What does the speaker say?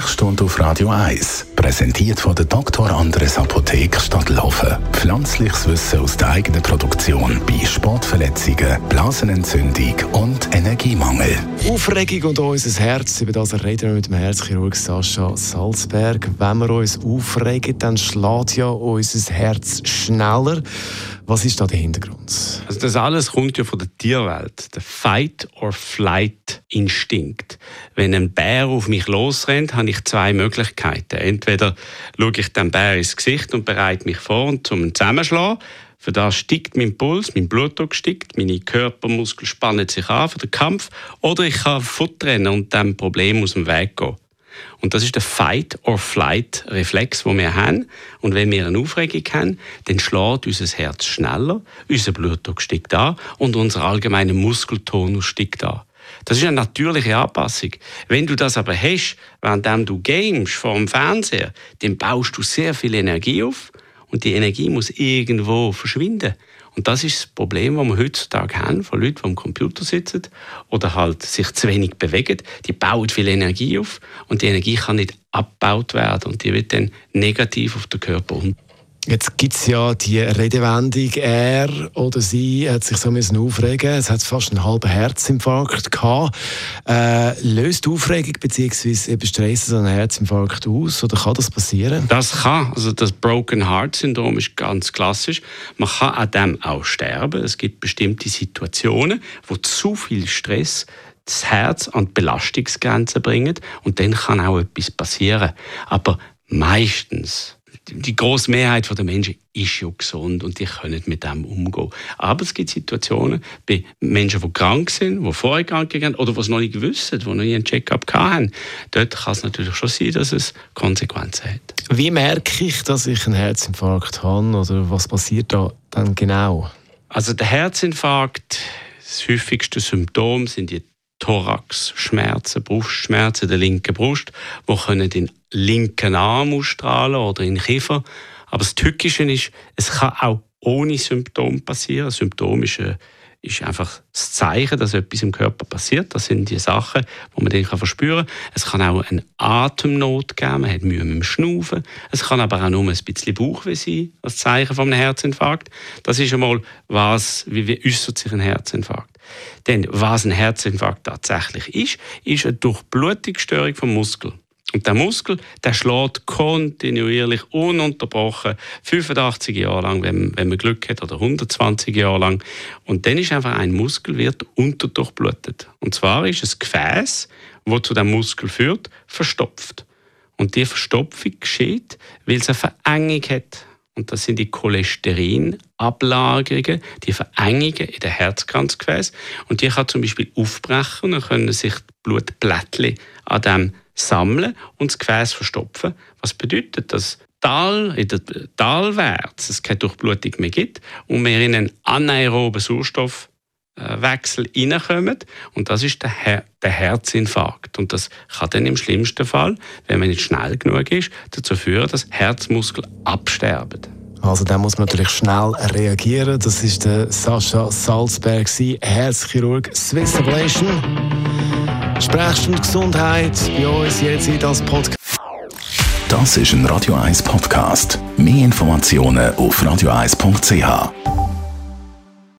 Sprechstunde auf Radio 1, präsentiert von der Dr. Andres Apotheke Stadtlaufen. Pflanzliches Wissen aus der eigenen Produktion bei Sportverletzungen, Blasenentzündung und Energiemangel. Aufregung und unser Herz, über das reden wir mit dem Herzchirurg Sascha Salzberg. Wenn wir uns aufregen, dann schlägt ja unser Herz schneller. Was ist da der Hintergrund? Also das alles kommt ja von der Tierwelt. Der Fight-or-Flight-Instinkt. Wenn ein Bär auf mich losrennt, habe ich zwei Möglichkeiten. Entweder schaue ich dem Bär ins Gesicht und bereite mich vor, zum Zusammenschlagen. Für das steigt mein Puls, mein Blutdruck steigt, meine Körpermuskeln spannen sich an für den Kampf. Oder ich kann fortrennen und dem Problem aus dem Weg gehen. Und das ist der Fight-or-Flight-Reflex, den wir haben. Und wenn wir eine Aufregung haben, dann schlägt unser Herz schneller, unser Blutdruck steigt an und unser allgemeiner Muskeltonus steigt an. Das ist eine natürliche Anpassung. Wenn du das aber hast, während du games vor dem Fernseher, dann baust du sehr viel Energie auf und die Energie muss irgendwo verschwinden. Und das ist das Problem, das wir heutzutage haben, von Leuten, die am Computer sitzen oder halt sich zu wenig bewegen. Die bauen viel Energie auf und die Energie kann nicht abgebaut werden und die wird dann negativ auf den Körper um. Jetzt gibt es ja die Redewendung, er oder sie hat sich so müssen aufregen Es hat fast einen halben Herzinfarkt gehabt. Äh, löst Aufregung bzw. Stress einen Herzinfarkt aus oder kann das passieren? Das kann. Also das Broken Heart Syndrom ist ganz klassisch. Man kann an dem auch sterben. Es gibt bestimmte Situationen, wo zu viel Stress das Herz an die Belastungsgrenze bringt und dann kann auch etwas passieren. Aber meistens die große Mehrheit der Menschen ist ja gesund und die können mit dem umgehen. Aber es gibt Situationen bei Menschen, die krank sind, die vorher krank sind oder die es noch nicht wissen, die noch nie einen Check-up hatten. Dort kann es natürlich schon sein, dass es Konsequenzen hat. Wie merke ich, dass ich einen Herzinfarkt habe oder was passiert da dann genau? Also der Herzinfarkt, das häufigste Symptom sind die Thoraxschmerzen, Brustschmerzen der linken Brust, die können den linken Arm ausstrahlen oder in den Kiefer. Aber das Tückische ist, es kann auch ohne Symptom passieren. Symptom ist, äh, ist einfach das Zeichen, dass etwas im Körper passiert. Das sind die Sachen, die man dann verspüren kann. Es kann auch eine Atemnot geben, man hat Mühe mit dem Schnaufen. Es kann aber auch nur ein bisschen Bauchweh sein, als Zeichen von einem Herzinfarkt. Das ist einmal, was, wie, wie äußert sich ein Herzinfarkt. Denn was ein Herzinfarkt tatsächlich ist, ist eine Durchblutungsstörung vom Muskel. Und der Muskel, der schlägt kontinuierlich, ununterbrochen, 85 Jahre lang, wenn, wenn man Glück hat, oder 120 Jahre lang. Und dann ist einfach ein Muskel wird unterdurchblutet. Und zwar ist es Gefäß, wo zu dem Muskel führt, verstopft. Und die Verstopfung geschieht, weil es eine Verengung hat. Und das sind die Cholesterinablagerungen, die Verengungen in den Herzkranzgefäß. Und die kann zum Beispiel aufbrechen und dann können sich Blutplättchen an dem sammeln und das Gefäß verstopfen. Was bedeutet das? Tal, in der Talwärts es keine Durchblutung mehr gibt und wir in einen anaeroben Sauerstoffwechsel hineinkommen. Und das ist der, Her der Herzinfarkt. Und das kann dann im schlimmsten Fall, wenn man nicht schnell genug ist, dazu führen, dass Herzmuskel absterben. Also da muss man natürlich schnell reagieren. Das ist der Sascha Salzberg, Herzchirurg Swiss Ablation. Sprechstunde Gesundheit bei uns jetzt als Podcast. Das ist ein Radio 1 Podcast. Mehr Informationen auf radio1.ch.